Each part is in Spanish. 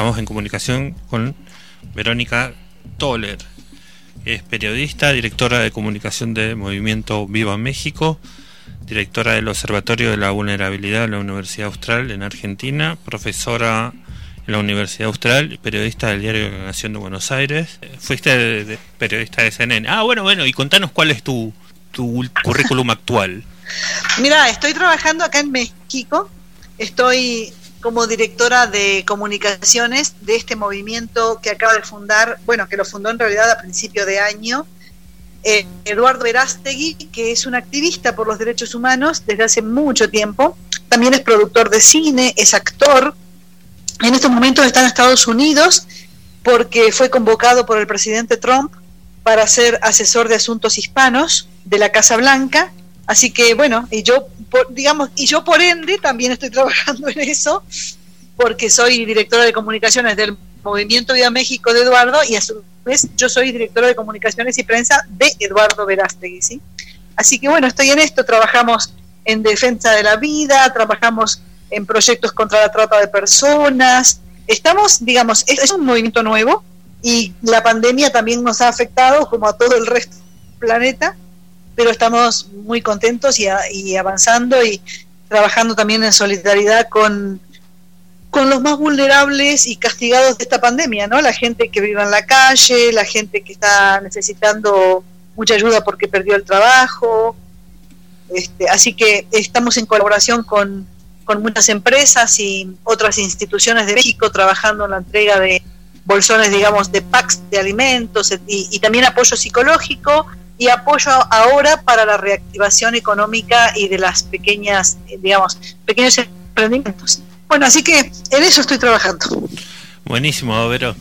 estamos en comunicación con Verónica Toller. Es periodista, directora de comunicación de Movimiento Viva México, directora del Observatorio de la Vulnerabilidad de la Universidad Austral en Argentina, profesora en la Universidad Austral, periodista del diario La Nación de Buenos Aires. Fuiste periodista de CNN. Ah, bueno, bueno, y contanos cuál es tu, tu currículum actual. Mira, estoy trabajando acá en México, estoy como directora de comunicaciones de este movimiento que acaba de fundar, bueno, que lo fundó en realidad a principio de año, eh, Eduardo Verástegui, que es un activista por los derechos humanos desde hace mucho tiempo, también es productor de cine, es actor, en estos momentos está en Estados Unidos porque fue convocado por el presidente Trump para ser asesor de asuntos hispanos de la Casa Blanca Así que bueno, y yo, digamos, y yo por ende también estoy trabajando en eso, porque soy directora de comunicaciones del Movimiento Vida México de Eduardo y a su vez yo soy directora de comunicaciones y prensa de Eduardo Verástegui, ¿sí? Así que bueno, estoy en esto, trabajamos en defensa de la vida, trabajamos en proyectos contra la trata de personas, estamos, digamos, es un movimiento nuevo y la pandemia también nos ha afectado como a todo el resto del planeta pero estamos muy contentos y, avanzando y trabajando también en solidaridad con, con los más vulnerables y castigados de esta pandemia, ¿no? La gente que vive en la calle, la gente que está necesitando mucha ayuda porque perdió el trabajo. Este, así que estamos en colaboración con, con muchas empresas y otras instituciones de México trabajando en la entrega de bolsones, digamos, de packs de alimentos y, y también apoyo psicológico y apoyo ahora para la reactivación económica y de las pequeñas, digamos, pequeños emprendimientos. Bueno, así que en eso estoy trabajando. Buenísimo, Vero.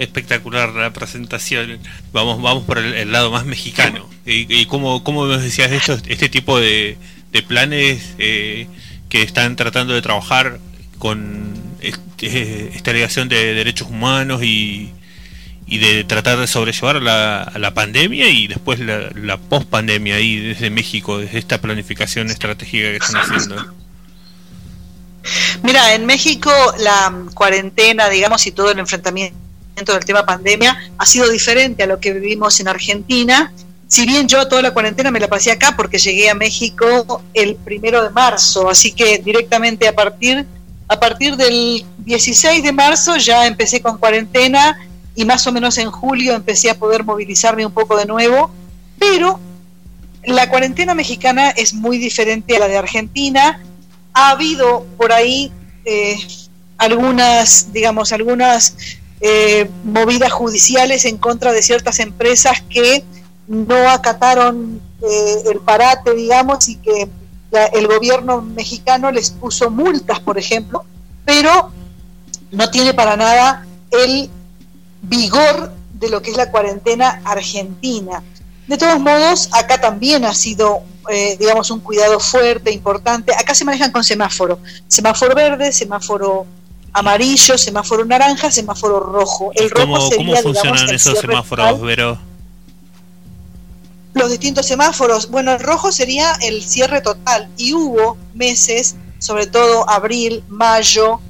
Espectacular la presentación. Vamos, vamos por el, lado más mexicano. ¿Y, y cómo, cómo decías esto, este tipo de, de planes eh, que están tratando de trabajar con este, esta alegación de derechos humanos y, y de tratar de sobrellevar la, la pandemia y después la, la post-pandemia ahí desde México, desde esta planificación estratégica que están haciendo? Mira, en México la cuarentena, digamos, y todo el enfrentamiento del tema pandemia ha sido diferente a lo que vivimos en Argentina. Si bien yo toda la cuarentena me la pasé acá porque llegué a México el primero de marzo, así que directamente a partir, a partir del 16 de marzo ya empecé con cuarentena y más o menos en julio empecé a poder movilizarme un poco de nuevo, pero la cuarentena mexicana es muy diferente a la de Argentina. Ha habido por ahí eh, algunas, digamos, algunas eh, movidas judiciales en contra de ciertas empresas que no acataron eh, el parate, digamos, y que el gobierno mexicano les puso multas, por ejemplo, pero no tiene para nada el vigor de lo que es la cuarentena argentina. De todos modos, acá también ha sido, eh, digamos, un cuidado fuerte, importante. Acá se manejan con semáforo. Semáforo verde, semáforo amarillo, semáforo naranja, semáforo rojo. El rojo ¿Cómo, sería, ¿cómo funcionan esos semáforos, Vero? Los distintos semáforos. Bueno, el rojo sería el cierre total. Y hubo meses, sobre todo abril, mayo,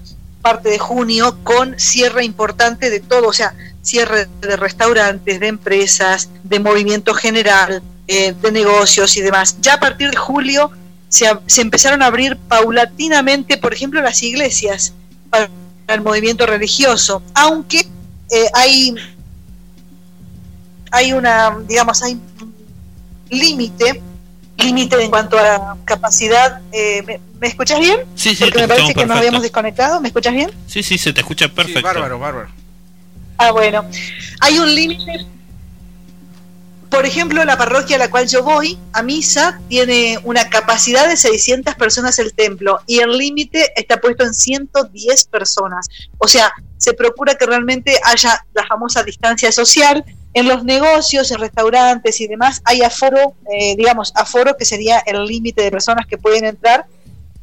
parte de junio con cierre importante de todo, o sea, cierre de restaurantes, de empresas, de movimiento general, eh, de negocios y demás. Ya a partir de julio se, se, empezaron a abrir paulatinamente, por ejemplo, las iglesias para el movimiento religioso, aunque eh, hay, hay una, digamos, hay límite límite en cuanto a capacidad. Eh, ¿me, escuchas bien? Sí, sí, Porque me parece que nos habíamos desconectado. ¿Me escuchas bien? Sí, sí, se te escucha perfecto. bárbaro, bárbaro. Ah, bueno. Hay un límite. Por ejemplo, la parroquia a la cual yo voy a misa tiene una capacidad de 600 personas el templo y el límite está puesto en 110 personas. O sea, se procura que realmente haya la famosa distancia social en los negocios, en restaurantes y demás, hay aforo, eh, digamos, aforo que sería el límite de personas que pueden entrar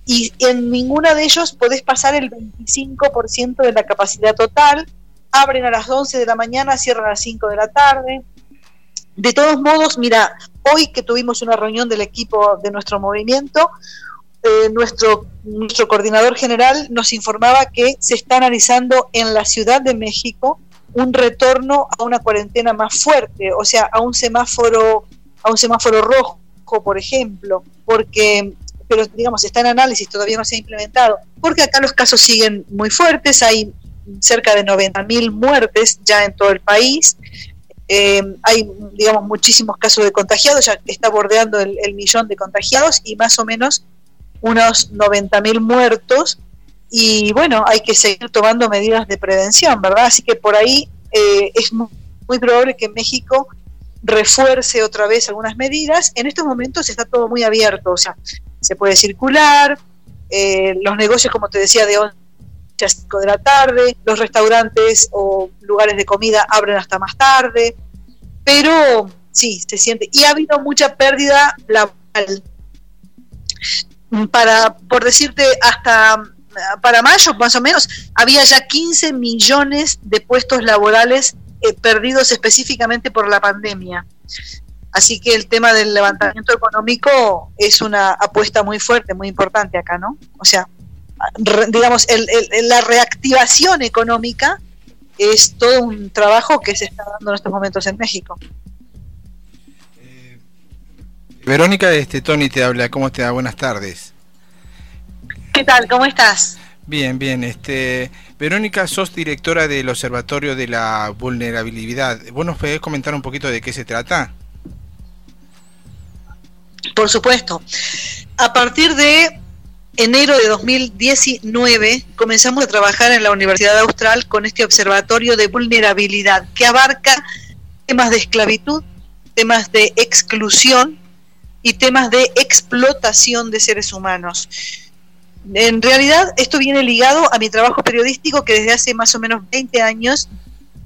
y en ninguna de ellos podés pasar el 25% de la capacidad total. Abren a las 11 de la mañana, cierran a las 5 de la tarde. De todos modos, mira, hoy que tuvimos una reunión del equipo de nuestro movimiento, eh, nuestro, nuestro coordinador general nos informaba que se está analizando en la Ciudad de México un retorno a una cuarentena más fuerte, o sea, a un semáforo, a un semáforo rojo, por ejemplo, porque pero digamos está en análisis, todavía no se ha implementado, porque acá los casos siguen muy fuertes, hay cerca de 90.000 muertes ya en todo el país, eh, hay, digamos, muchísimos casos de contagiados, ya está bordeando el, millón de contagiados y más o menos unos 90.000 muertos. Y bueno, hay que seguir tomando medidas de prevención, ¿verdad? Así que por ahí eh, es muy, probable que México refuerce otra vez algunas medidas. En estos momentos está todo muy abierto, o sea, se puede circular, eh, los negocios, como te decía, de 11 a 5 de la tarde, los restaurantes o lugares de comida abren hasta más tarde, pero sí, se siente. Y ha habido mucha pérdida laboral. Para, por decirte, hasta para mayo más o menos, había ya 15 millones de puestos laborales eh, perdidos específicamente por la pandemia. Así que el tema del levantamiento económico es una apuesta muy fuerte, muy importante acá, ¿no? O sea, digamos, la reactivación económica es todo un trabajo que se está dando en estos momentos en México. Eh, Verónica, este Tony te habla, ¿cómo te da? Buenas tardes. ¿Qué tal? ¿Cómo estás? Bien, bien. Este, Verónica, sos directora del Observatorio de la Vulnerabilidad. ¿Vos nos podés comentar un poquito de qué se trata? Por supuesto. A partir de enero de 2019 comenzamos a trabajar en la Universidad Austral con este observatorio de vulnerabilidad que abarca temas de esclavitud, temas de exclusión y temas de explotación de seres humanos. En realidad esto viene ligado a mi trabajo periodístico que desde hace más o menos 20 años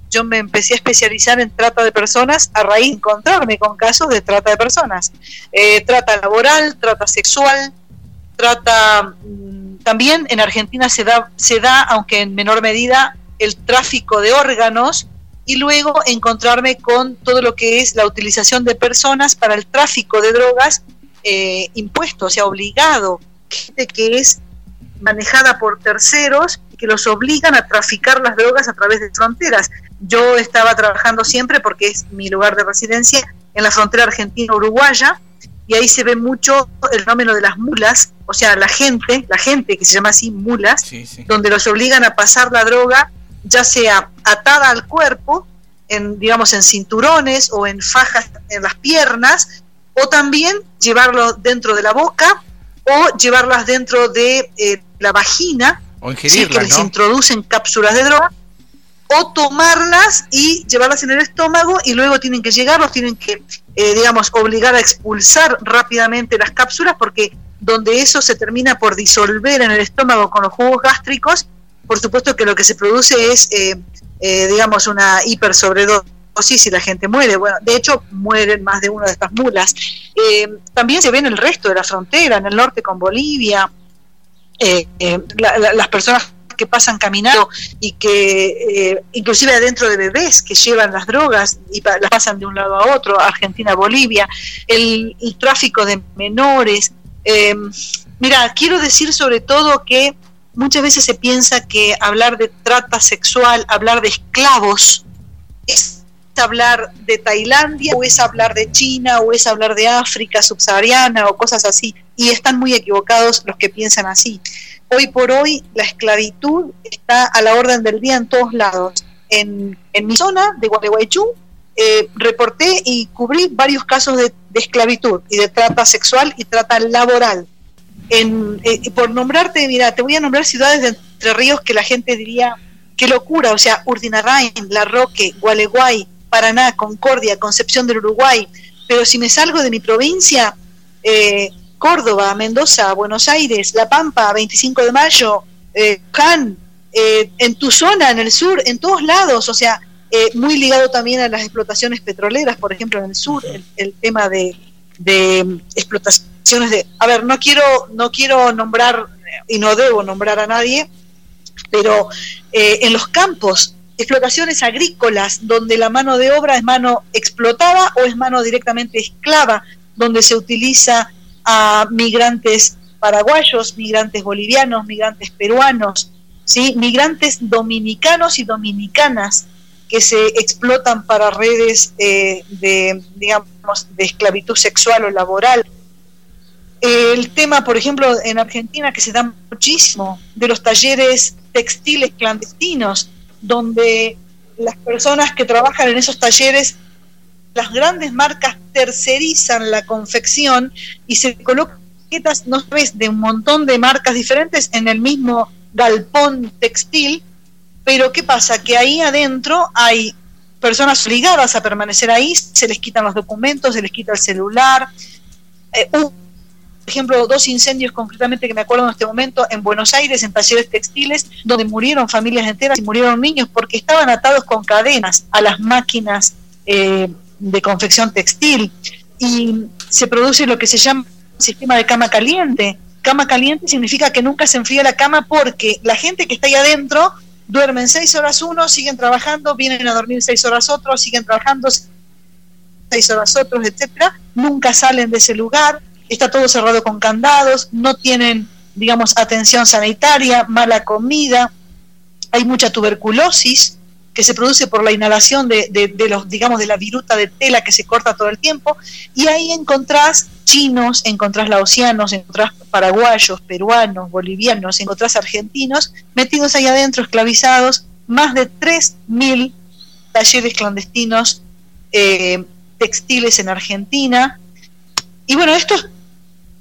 yo me empecé a especializar en trata de personas a raíz de encontrarme con casos de trata de personas. Eh, trata laboral, trata sexual, trata mm, también en Argentina se da, se da, aunque en menor medida, el tráfico de órganos y luego encontrarme con todo lo que es la utilización de personas para el tráfico de drogas eh, impuesto, o sea, obligado, gente que es manejada por terceros que los obligan a traficar las drogas a través de fronteras. Yo estaba trabajando siempre, porque es mi lugar de residencia, en la frontera argentina-uruguaya, y ahí se ve mucho el fenómeno de las mulas, o sea, la gente, la gente que se llama así mulas, donde los obligan a pasar la droga, ya sea atada al cuerpo, en, digamos, en cinturones o en fajas en las piernas, o también llevarlo dentro de la boca o llevarlas dentro de eh, la vagina, o que les introducen cápsulas de droga o tomarlas y llevarlas en el estómago y luego tienen que llegar, los tienen que, eh, digamos, obligar a expulsar rápidamente las cápsulas porque donde eso se termina por disolver en el estómago con los jugos gástricos, por supuesto que lo que se produce es, eh, eh, digamos, una hipersobredosis y la gente muere. Bueno, de hecho, mueren más de una de estas mulas. también se ve en el resto de la frontera, en el norte con Bolivia. las personas que pasan caminando y que eh, inclusive adentro de bebés que llevan las drogas y las pasan de un lado a otro, Argentina, Bolivia, el, tráfico de menores. Eh, mira, quiero decir sobre todo que muchas veces se piensa que hablar de trata sexual, hablar de esclavos, es hablar de Tailandia o es hablar de China o es hablar de África subsahariana o cosas así. Y están muy equivocados los que piensan así hoy por hoy la esclavitud está a la orden del día en todos lados. En, mi zona de Gualeguaychú eh, reporté y cubrí varios casos de, esclavitud y de trata sexual y trata laboral. Eh, por nombrarte, mira, te voy a nombrar ciudades de Entre Ríos que la gente diría, qué locura, o sea, Urdinarrain, La Roque, Gualeguay, Paraná, Concordia, Concepción del Uruguay, pero si me salgo de mi provincia, eh, Córdoba, Mendoza, Buenos Aires, La Pampa, 25 de mayo, eh, Can, eh, en tu zona, en el sur, en todos lados, o sea, eh, muy ligado también a las explotaciones petroleras, por ejemplo, en el sur, el, tema de, de, explotaciones de... A ver, no quiero, no quiero nombrar, y no debo nombrar a nadie, pero en los campos, explotaciones agrícolas, donde la mano de obra es mano explotada o es mano directamente esclava, donde se utiliza a migrantes paraguayos, migrantes bolivianos, migrantes peruanos, ¿sí? migrantes dominicanos y dominicanas que se explotan para redes eh, de, digamos, de esclavitud sexual o laboral. El tema, por ejemplo, en Argentina, que se da muchísimo, de los talleres textiles clandestinos, donde las personas que trabajan en esos talleres, las grandes marcas tercerizan la confección y se colocan etiquetas, no sabes, de un montón de marcas diferentes en el mismo galpón textil, pero ¿qué pasa? Que ahí adentro hay personas obligadas a permanecer ahí, se les quitan los documentos, se les quita el celular. Eh, ejemplo, dos incendios concretamente que me acuerdo en este momento en Buenos Aires, en talleres textiles, donde murieron familias enteras y murieron niños porque estaban atados con cadenas a las máquinas eh, de confección textil. Y se produce lo que se llama sistema de cama caliente. Cama caliente significa que nunca se enfría la cama porque la gente que está ahí adentro duermen seis horas uno, siguen trabajando, vienen a dormir seis horas otros, siguen trabajando seis horas otros, etcétera, nunca salen de ese lugar, está todo cerrado con candados, no tienen, digamos, atención sanitaria, mala comida, hay mucha tuberculosis, que se produce por la inhalación de, de, los, digamos, de la viruta de tela que se corta todo el tiempo, y ahí encontrás chinos, encontrás laosianos, encontrás paraguayos, peruanos, bolivianos, encontrás argentinos metidos ahí adentro, esclavizados, más de 3.000 talleres clandestinos eh, textiles en Argentina. Y bueno, esto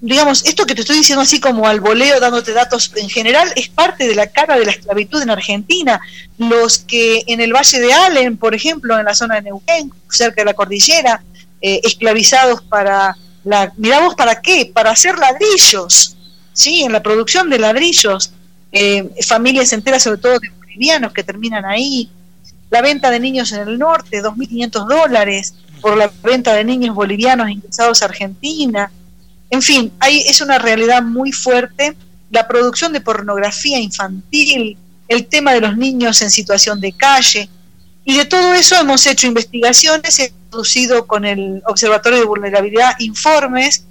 digamos, esto que te estoy diciendo así como al voleo, dándote datos en general, es parte de la cara de la esclavitud en Argentina. Los que en el Valle de Allen, por ejemplo, en la zona de Neuquén, cerca de la cordillera, eh, esclavizados para la... Mirá vos, ¿para qué? Para hacer ladrillos, ¿sí? En la producción de ladrillos. Eh, familias enteras, sobre todo de bolivianos, que terminan ahí. La venta de niños en el norte, 2.500 dólares por la venta de niños bolivianos ingresados a Argentina en fin, hay, es una realidad muy fuerte. La producción de pornografía infantil, el tema de los niños en situación de calle. Y de todo eso hemos hecho investigaciones, hemos producido con el Observatorio de Vulnerabilidad informes,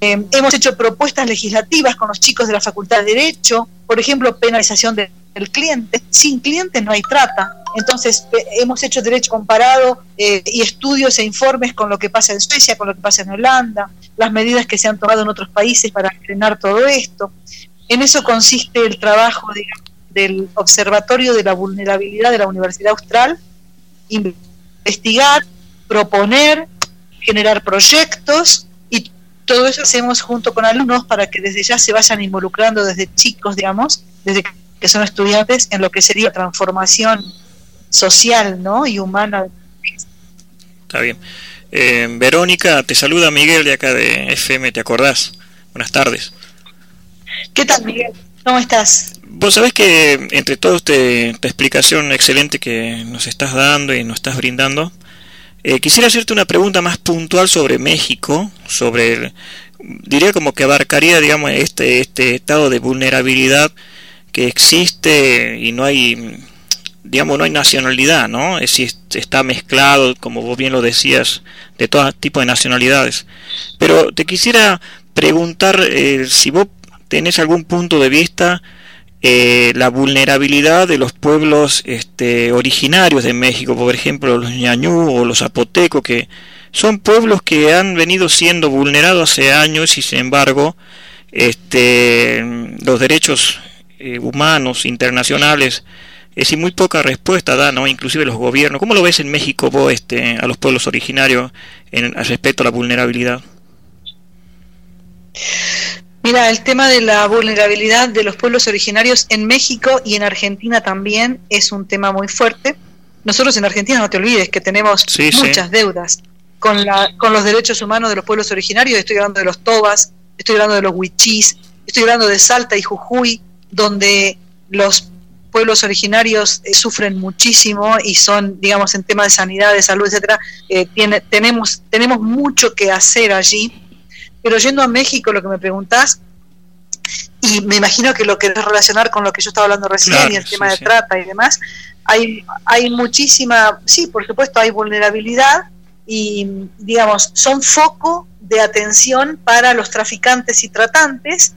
eh, hemos hecho propuestas legislativas con los chicos de la Facultad de Derecho, por ejemplo, penalización del cliente. Sin clientes no hay trata. Entonces, hemos hecho derecho comparado eh, y estudios e informes con lo que pasa en Suecia, con lo que pasa en Holanda, las medidas que se han tomado en otros países para frenar todo esto. En eso consiste el trabajo del Observatorio de la Vulnerabilidad de la Universidad Austral, investigar, proponer, generar proyectos y todo eso hacemos junto con alumnos para que desde ya se vayan involucrando desde chicos, digamos, desde que son estudiantes en lo que sería transformación social ¿no? y humana. Está bien. Eh, Verónica, te saluda Miguel de acá de FM, ¿te acordás? Buenas tardes. ¿Qué tal, Miguel? ¿Cómo estás? Vos sabés que entre toda este, esta explicación excelente que nos estás dando y nos estás brindando, eh, quisiera hacerte una pregunta más puntual sobre México, sobre, diría como que abarcaría, digamos, este, este estado de vulnerabilidad que existe y no hay digamos, no hay nacionalidad, ¿no? Es está mezclado, como vos bien lo decías, de todo tipo de nacionalidades. Pero te quisiera preguntar eh, si vos tenés algún punto de vista eh, la vulnerabilidad de los pueblos este, originarios de México, por ejemplo, los ñañú o los zapotecos, que son pueblos que han venido siendo vulnerados hace años y sin embargo este, los derechos eh, humanos internacionales es decir, muy poca respuesta da, ¿no? Inclusive los gobiernos. ¿Cómo lo ves en México vos este, a los pueblos originarios en, respecto a la vulnerabilidad? Mira, el tema de la vulnerabilidad de los pueblos originarios en México y en Argentina también es un tema muy fuerte. Nosotros en Argentina, no te olvides, que tenemos muchas deudas con, la, con los derechos humanos de los pueblos originarios. Estoy hablando de los tobas, estoy hablando de los huichís, estoy hablando de Salta y Jujuy, donde los pueblos originarios eh, sufren muchísimo y son, digamos, en temas de sanidad, de salud, etcétera, eh, tiene, tenemos, tenemos mucho que hacer allí. Pero yendo a México, lo que me preguntás, y me imagino que lo querés relacionar con lo que yo estaba hablando recién y el tema de trata y demás, hay, hay muchísima, sí, por supuesto, hay vulnerabilidad, y, digamos, son foco de atención para los traficantes y tratantes.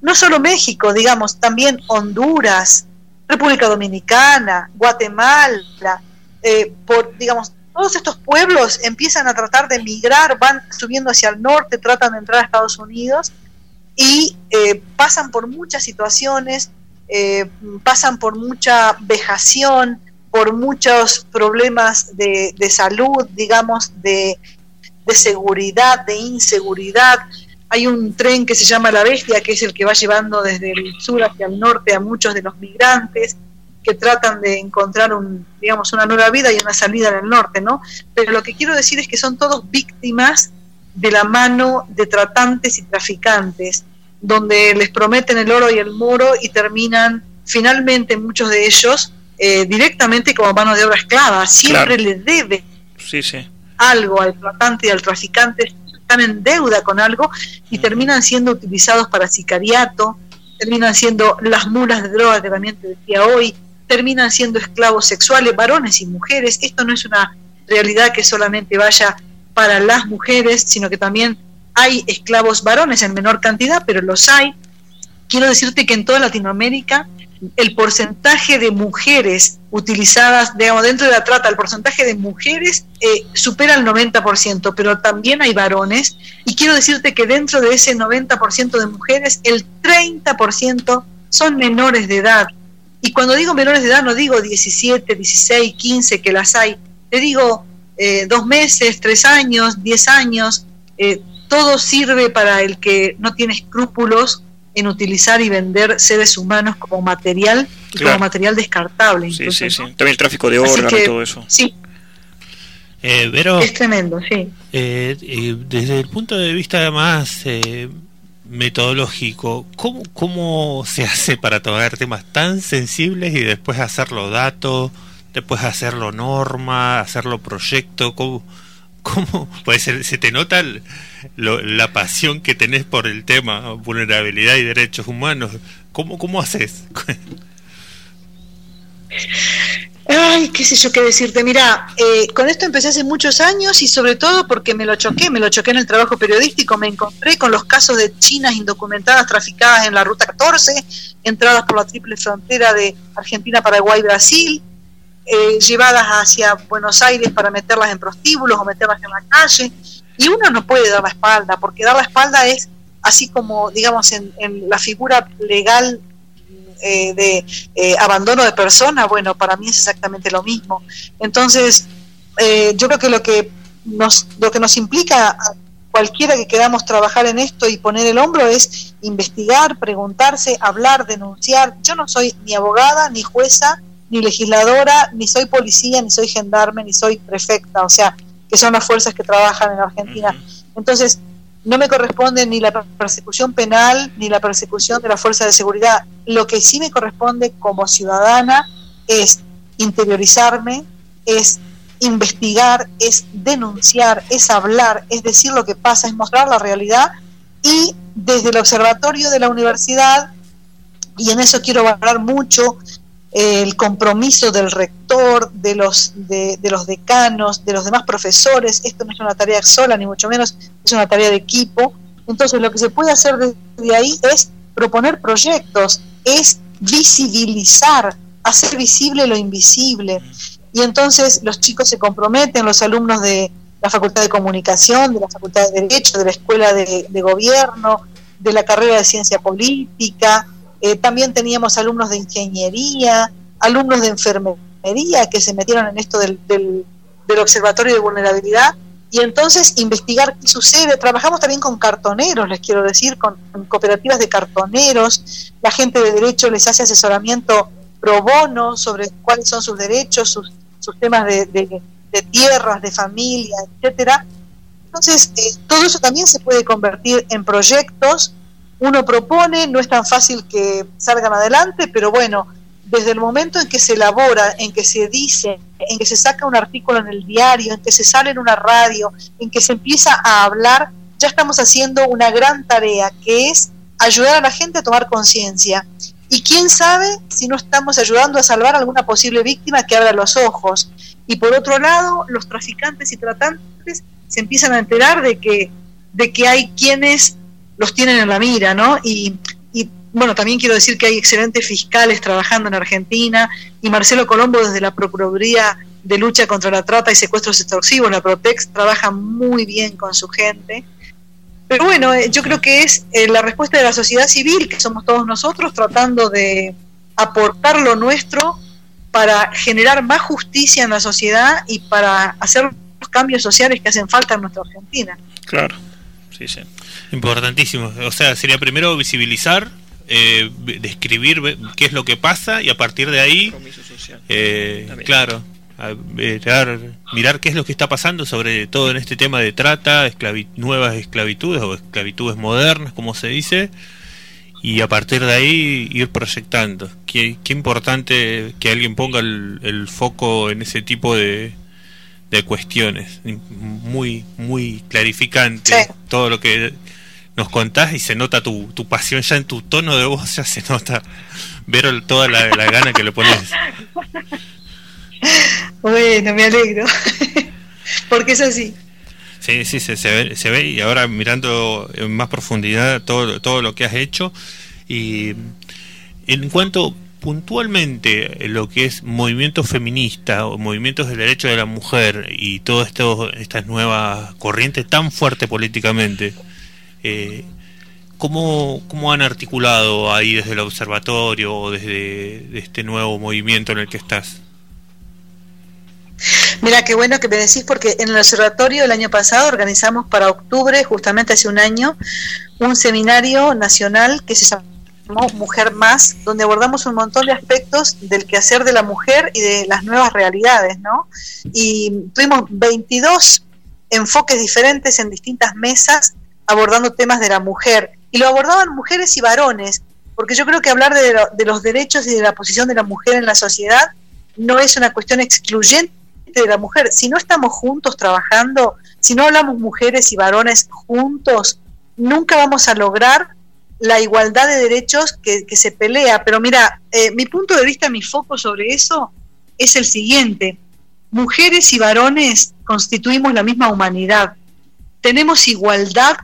No solo México, digamos, también Honduras, República Dominicana, Guatemala, eh, digamos, todos estos pueblos empiezan a tratar de migrar, van subiendo hacia el norte, tratan de entrar a Estados Unidos y eh, pasan por muchas situaciones, eh, pasan por mucha vejación, por muchos problemas de, salud, digamos, de, seguridad, de inseguridad. Hay un tren que se llama La Bestia, que es el que va llevando desde el sur hacia el norte a muchos de los migrantes que tratan de encontrar un, digamos, una nueva vida y una salida en el norte, ¿no? Pero lo que quiero decir es que son todos víctimas de la mano de tratantes y traficantes, donde les prometen el oro y el moro y terminan finalmente muchos de ellos eh, directamente como mano de obra esclava. Siempre le debe algo al tratante y al traficante, están en deuda con algo y terminan siendo utilizados para sicariato, terminan siendo las mulas de droga que también te decía hoy, terminan siendo esclavos sexuales, varones y mujeres. Esto no es una realidad que solamente vaya para las mujeres, sino que también hay esclavos varones en menor cantidad, pero los hay. Quiero decirte que en toda Latinoamérica el porcentaje de mujeres utilizadas, digamos, dentro de la trata, el porcentaje de mujeres eh, supera el 90%, pero también hay varones. Y quiero decirte que dentro de ese 90% de mujeres, el 30% son menores de edad. Y cuando digo menores de edad, no digo 17, 16, 15, que las hay. Te digo eh, dos meses, tres años, diez años. Eh, todo sirve para el que no tiene escrúpulos en utilizar y vender seres humanos como material como material descartable. Sí, sí, sí. También el tráfico de órganos y todo eso. Sí. Eh, pero, es tremendo, sí. Eh, desde el punto de vista más eh, metodológico, ¿cómo, ¿cómo se hace para tocar temas tan sensibles y después hacerlo dato, después hacerlo norma, hacerlo proyecto? ¿Cómo, cómo pues se, se te nota la pasión que tenés por el tema vulnerabilidad y derechos humanos. ¿Cómo, cómo haces? Ay, qué sé yo qué decirte. Mira, eh, con esto empecé hace muchos años y sobre todo porque me lo choqué, me lo choqué en el trabajo periodístico, me encontré con los casos de chinas indocumentadas traficadas en la Ruta 14, entradas por la triple frontera de Argentina, Paraguay, Brasil, eh, llevadas hacia Buenos Aires para meterlas en prostíbulos o meterlas en la calle. Y uno no puede dar la espalda, porque dar la espalda es así como, digamos, en, la figura legal eh, de eh, abandono de persona, bueno, para mí es exactamente lo mismo. Entonces, yo creo que lo que nos, lo que nos implica a cualquiera que queramos trabajar en esto y poner el hombro es investigar, preguntarse, hablar, denunciar. Yo no soy ni abogada, ni jueza, ni legisladora, ni soy policía, ni soy gendarme, ni soy prefecta, o sea, que son las fuerzas que trabajan en Argentina. Entonces, no me corresponde ni la persecución penal ni la persecución de la fuerza de seguridad. Lo que sí me corresponde como ciudadana es interiorizarme, es investigar, es denunciar, es hablar, es decir lo que pasa, es mostrar la realidad y desde el observatorio de la universidad, y en eso quiero valorar mucho el compromiso del rector, de los, de, los decanos, de los demás profesores. Esto no es una tarea sola, ni mucho menos es una tarea de equipo. Entonces, lo que se puede hacer desde ahí es proponer proyectos, es visibilizar, hacer visible lo invisible. Y entonces los chicos se comprometen, los alumnos de la Facultad de Comunicación, de la Facultad de Derecho, de la Escuela de, de Gobierno, de la carrera de Ciencia Política, eh, también teníamos alumnos de ingeniería, alumnos de enfermería que se metieron en esto del, observatorio de vulnerabilidad y entonces investigar qué sucede. Trabajamos también con cartoneros, les quiero decir, con, cooperativas de cartoneros. La gente de derecho les hace asesoramiento pro bono sobre cuáles son sus derechos, sus, sus temas de, de, tierras, de familia, etcétera. Entonces, eh, todo eso también se puede convertir en proyectos uno propone, no es tan fácil que salgan adelante, pero bueno, desde el momento en que se elabora, en que se dice, en que se saca un artículo en el diario, en que se sale en una radio, en que se empieza a hablar, ya estamos haciendo una gran tarea, que es ayudar a la gente a tomar conciencia. Y quién sabe si no estamos ayudando a salvar a alguna posible víctima que abra los ojos. Y por otro lado, los traficantes y tratantes se empiezan a enterar de que, de que hay quienes los tienen en la mira, ¿no? Y, y bueno, también quiero decir que hay excelentes fiscales trabajando en Argentina y Marcelo Colombo desde la Procuraduría de Lucha contra la Trata y Secuestros Extorsivos, la Protex, trabaja muy bien con su gente. Pero bueno, eh, yo creo que es eh, la respuesta de la sociedad civil, que somos todos nosotros, tratando de aportar lo nuestro para generar más justicia en la sociedad y para hacer los cambios sociales que hacen falta en nuestra Argentina. Claro, sí, sí. Importantísimo. O sea, sería primero visibilizar, eh, describir qué es lo que pasa y a partir de ahí, eh, claro, mirar, mirar qué es lo que está pasando sobre todo en este tema de trata, nuevas esclavitudes o esclavitudes modernas, como se dice, y a partir de ahí ir proyectando. Qué, qué importante que alguien ponga el, foco en ese tipo de, de cuestiones. Muy, muy clarificante todo lo que nos contás y se nota tu, tu pasión ya en tu tono de voz, ya se nota ver toda la, la gana que le pones. Bueno, me alegro. Porque es así. Sí, sí, se, ve, se ve y ahora mirando en más profundidad todo, todo lo que has hecho y en cuanto puntualmente lo que es movimiento feminista o movimientos del derecho de la mujer y todas estas nuevas corrientes tan fuertes políticamente, eh, ¿cómo, ¿cómo, han articulado ahí desde el observatorio o desde este nuevo movimiento en el que estás? Mira, qué bueno que me decís porque en el observatorio el año pasado organizamos para octubre, justamente hace un año, un seminario nacional que se llamó Mujer Más, donde abordamos un montón de aspectos del quehacer de la mujer y de las nuevas realidades, ¿no? Y tuvimos 22 enfoques diferentes en distintas mesas abordando temas de la mujer. Y lo abordaban mujeres y varones, porque yo creo que hablar de, de los derechos y de la posición de la mujer en la sociedad no es una cuestión excluyente de la mujer. Si no estamos juntos trabajando, si no hablamos mujeres y varones juntos, nunca vamos a lograr la igualdad de derechos que, se pelea. Pero mira, eh, mi punto de vista, mi foco sobre eso es el siguiente. Mujeres y varones constituimos la misma humanidad. Tenemos igualdad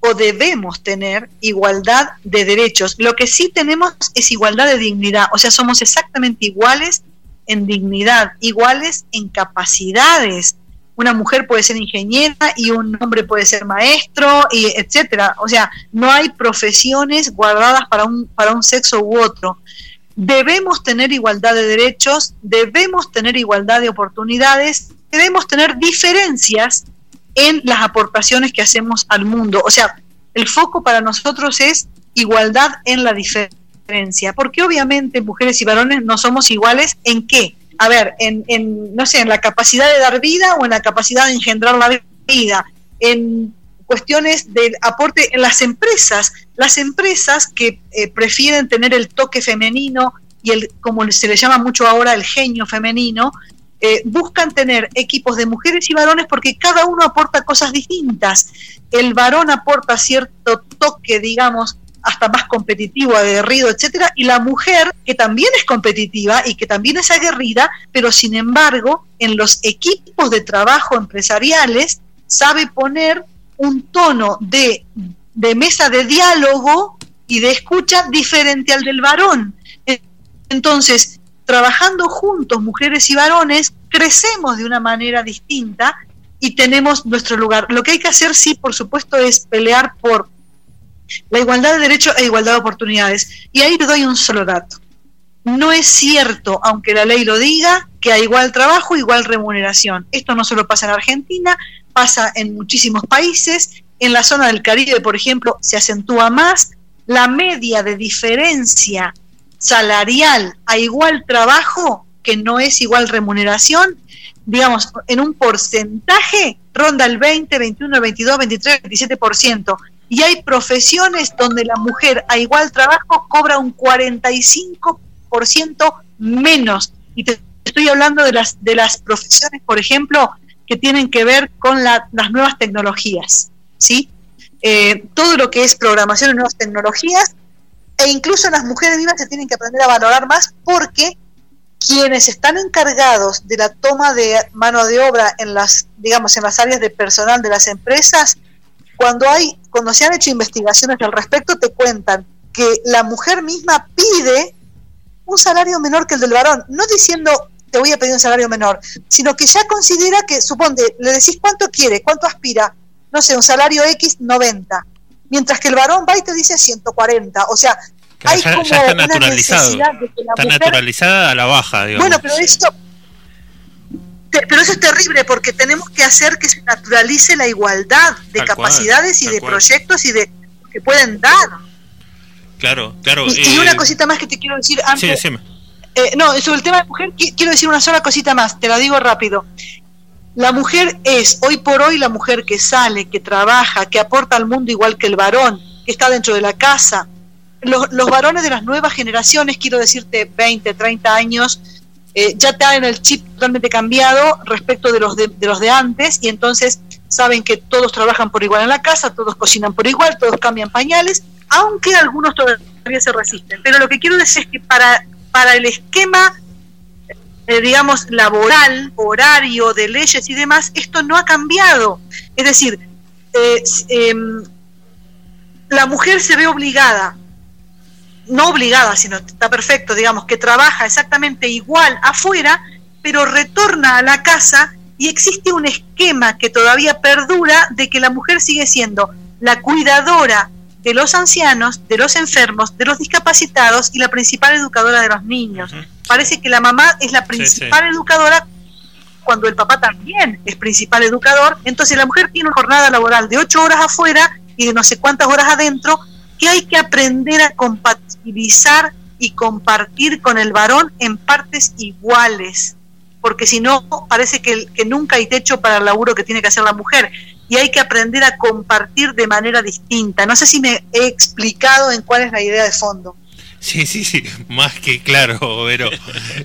o debemos tener igualdad de derechos. Lo que sí tenemos es igualdad de dignidad. O sea, somos exactamente iguales en dignidad, iguales en capacidades. Una mujer puede ser ingeniera y un hombre puede ser maestro, y etcétera. O sea, no hay profesiones guardadas para un, para un sexo u otro. Debemos tener igualdad de derechos, debemos tener igualdad de oportunidades, debemos tener diferencias en las aportaciones que hacemos al mundo. O sea, el foco para nosotros es igualdad en la diferencia porque obviamente mujeres y varones no somos iguales en qué. A ver, en, en, no sé, en la capacidad de dar vida o en la capacidad de engendrar la vida, en cuestiones de aporte en las empresas, las empresas que eh, prefieren tener el toque femenino y el, como se le llama mucho ahora, el genio femenino, eh, buscan tener equipos de mujeres y varones porque cada uno aporta cosas distintas. El varón aporta cierto toque, digamos, hasta más competitivo, aguerrido, etcétera, y la mujer que también es competitiva y que también es aguerrida, pero sin embargo, en los equipos de trabajo empresariales sabe poner un tono de, de mesa de diálogo y de escucha diferente al del varón. Entonces, trabajando juntos, mujeres y varones, crecemos de una manera distinta y tenemos nuestro lugar. Lo que hay que hacer, sí, por supuesto, es pelear por la igualdad de derechos e igualdad de oportunidades. Y ahí te doy un solo dato. No es cierto, aunque la ley lo diga, que hay igual trabajo, igual remuneración. Esto no solo pasa en Argentina, pasa en muchísimos países. En la zona del Caribe, por ejemplo, se acentúa más. La media de diferencia salarial a igual trabajo, que no es igual remuneración, digamos, en un porcentaje ronda el 20, 21, 22, 23, 27% y hay profesiones donde la mujer a igual trabajo cobra un 45% menos. Y te estoy hablando de las, de las profesiones, por ejemplo, que tienen que ver con las nuevas tecnologías, ¿sí? Eh, todo lo que es programación en nuevas tecnologías, e incluso las mujeres vivas se tienen que aprender a valorar más porque quienes están encargados de la toma de mano de obra en las, digamos, en las áreas de personal de las empresas, cuando hay, cuando se han hecho investigaciones al respecto, te cuentan que la mujer misma pide un salario menor que el del varón, no diciendo te voy a pedir un salario menor, sino que ya considera que, suponte, le decís cuánto quiere, cuánto aspira, no sé, un salario X 90, mientras que el varón va y te dice 140, o sea, hay ya, como ya está una necesidad de que la Está mujer- naturalizada a la baja, digamos. bueno, pero esto, pero eso es terrible porque tenemos que hacer que se naturalice la igualdad de Tal cual, capacidades y de cual. proyectos y de que pueden dar. Claro, claro. Y, y eh, una cosita más que te quiero decir Sí, antes. decime. Eh, no, sobre el tema de mujer, qui- quiero decir una sola cosita más, te la digo rápido. La mujer es, hoy por hoy, la mujer que sale, que trabaja, que aporta al mundo igual que el varón, que está dentro de la casa. Los, los varones de las nuevas generaciones, quiero decirte 20, 30 años, eh, ya traen el chip totalmente cambiado respecto de los de, los de antes y entonces saben que todos trabajan por igual en la casa, todos cocinan por igual, todos cambian pañales, aunque algunos todavía se resisten. Pero lo que quiero decir es que para, para el esquema, eh, digamos, laboral, horario, de leyes y demás, esto no ha cambiado. Es decir, eh, em, la mujer se ve obligada, no obligada, sino está perfecto, digamos, que trabaja exactamente igual afuera, pero retorna a la casa y existe un esquema que todavía perdura de que la mujer sigue siendo la cuidadora de los ancianos, de los enfermos, de los discapacitados y la principal educadora de los niños. Parece que la mamá es la principal educadora cuando el papá también es principal educador. Entonces la mujer tiene una jornada laboral de ocho horas afuera y de no sé cuántas horas adentro que hay que aprender a y compartir con el varón en partes iguales porque si no parece que, que nunca hay techo para el laburo que tiene que hacer la mujer y hay que aprender a compartir de manera distinta. No sé si me he explicado en cuál es la idea de fondo. Sí, sí, sí, más que claro, pero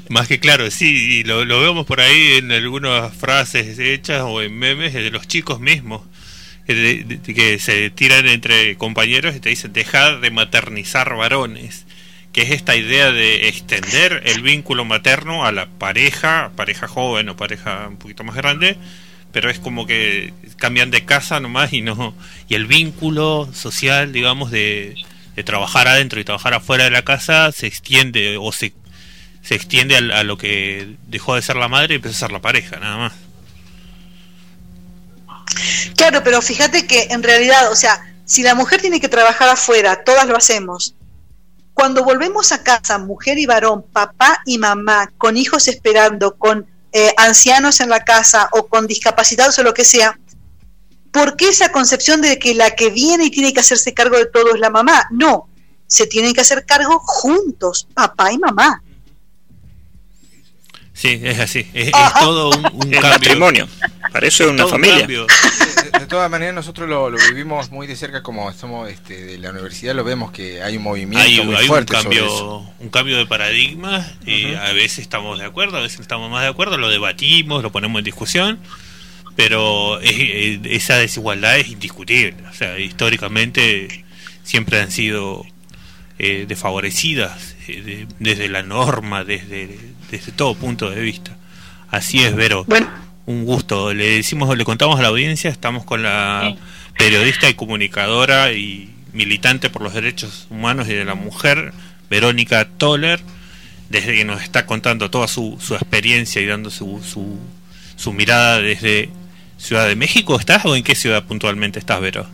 más que claro, sí, y lo, lo vemos por ahí en algunas frases hechas o en memes de los chicos mismos, que, se tiran entre compañeros y te dicen, dejar de maternizar varones, que es esta idea de extender el vínculo materno a la pareja, pareja joven o pareja un poquito más grande, pero es como que cambian de casa nomás y no y el vínculo social digamos de, trabajar adentro y trabajar afuera de la casa se extiende o se se extiende al- a, lo que dejó de ser la madre y empezó a ser la pareja nada más Claro, pero fíjate que en realidad, o sea, si la mujer tiene que trabajar afuera, todas lo hacemos. Cuando volvemos a casa, mujer y varón, papá y mamá, con hijos esperando, con eh, ancianos en la casa o con discapacitados o lo que sea, ¿por qué esa concepción de que la que viene y tiene que hacerse cargo de todo es la mamá? No, se tienen que hacer cargo juntos, papá y mamá. Sí es así es, todo un, un El cambio matrimonio. Para eso es una un familia. cambio. De, de todas maneras, nosotros lo, lo vivimos muy de cerca, como somos este, de la universidad, lo vemos que hay un movimiento hay, muy hay un fuerte sobre eso. cambio un cambio de paradigma y Ujú. a veces estamos de acuerdo a veces estamos más de acuerdo lo debatimos lo ponemos en discusión pero es- es- esa desigualdad es indiscutible o sea históricamente siempre han sido eh, desfavorecidas eh, de- desde la norma desde desde todo punto de vista así es Vero Bueno, un gusto. Le decimos, le contamos a la audiencia, estamos con la periodista y comunicadora y militante por los derechos humanos y de la mujer, Verónica Toller, desde que nos está contando toda su, su experiencia y dando su, su, su mirada desde Ciudad de México. ¿Estás o en qué ciudad puntualmente estás, Vero?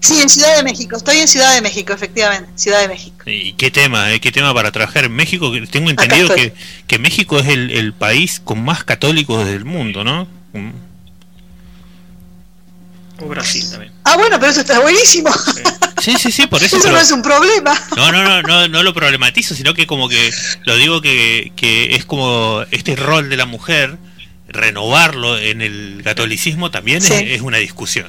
Sí, en Ciudad de México, estoy en Ciudad de México, efectivamente, Ciudad de México. ¿Y qué tema? eh? ¿Qué tema para trabajar en México? Que Tengo entendido que, que México es el, el país con más católicos del mundo, ¿no? O Brasil también. Ah, bueno, pero eso está buenísimo. Sí, sí, sí, por eso. Eso pero- no es un problema. No, no, no, no, no lo problematizo, sino que como que lo digo que, que es como este rol de la mujer, renovarlo en el catolicismo también Sí. es, es una discusión.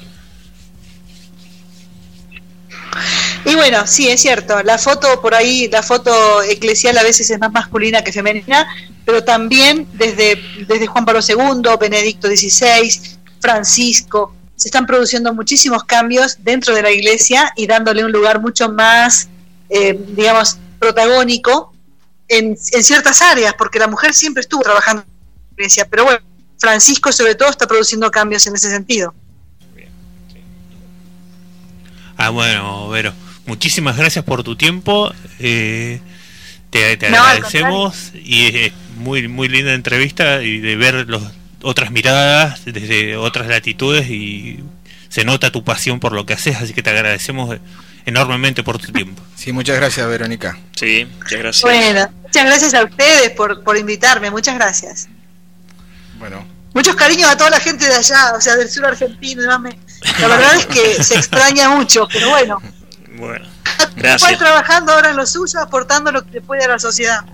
Y bueno, sí, es cierto, la foto por ahí, la foto eclesial a veces es más masculina que femenina, pero también desde, desde Juan Pablo II, Benedicto XVI, Francisco, se están produciendo muchísimos cambios dentro de la iglesia y dándole un lugar mucho más, eh, digamos, protagónico en, en ciertas áreas, porque la mujer siempre estuvo trabajando en la iglesia, pero bueno, Francisco sobre todo está produciendo cambios en ese sentido. Ah, bueno, Vero, muchísimas gracias por tu tiempo. Eh, te, te No, al agradecemos y es muy muy linda entrevista y de ver los, otras miradas desde otras latitudes y se nota tu pasión por lo que haces, así que te agradecemos enormemente por tu tiempo. Sí, muchas gracias, Verónica. Sí, muchas gracias. Bueno, muchas gracias a ustedes por, por invitarme, muchas gracias. Bueno, Muchos cariños a toda la gente de allá, o sea, del sur argentino. La verdad es que se extraña mucho, pero bueno, Bueno, gracias. trabajando ahora en lo suyo, aportando lo que puede a la sociedad.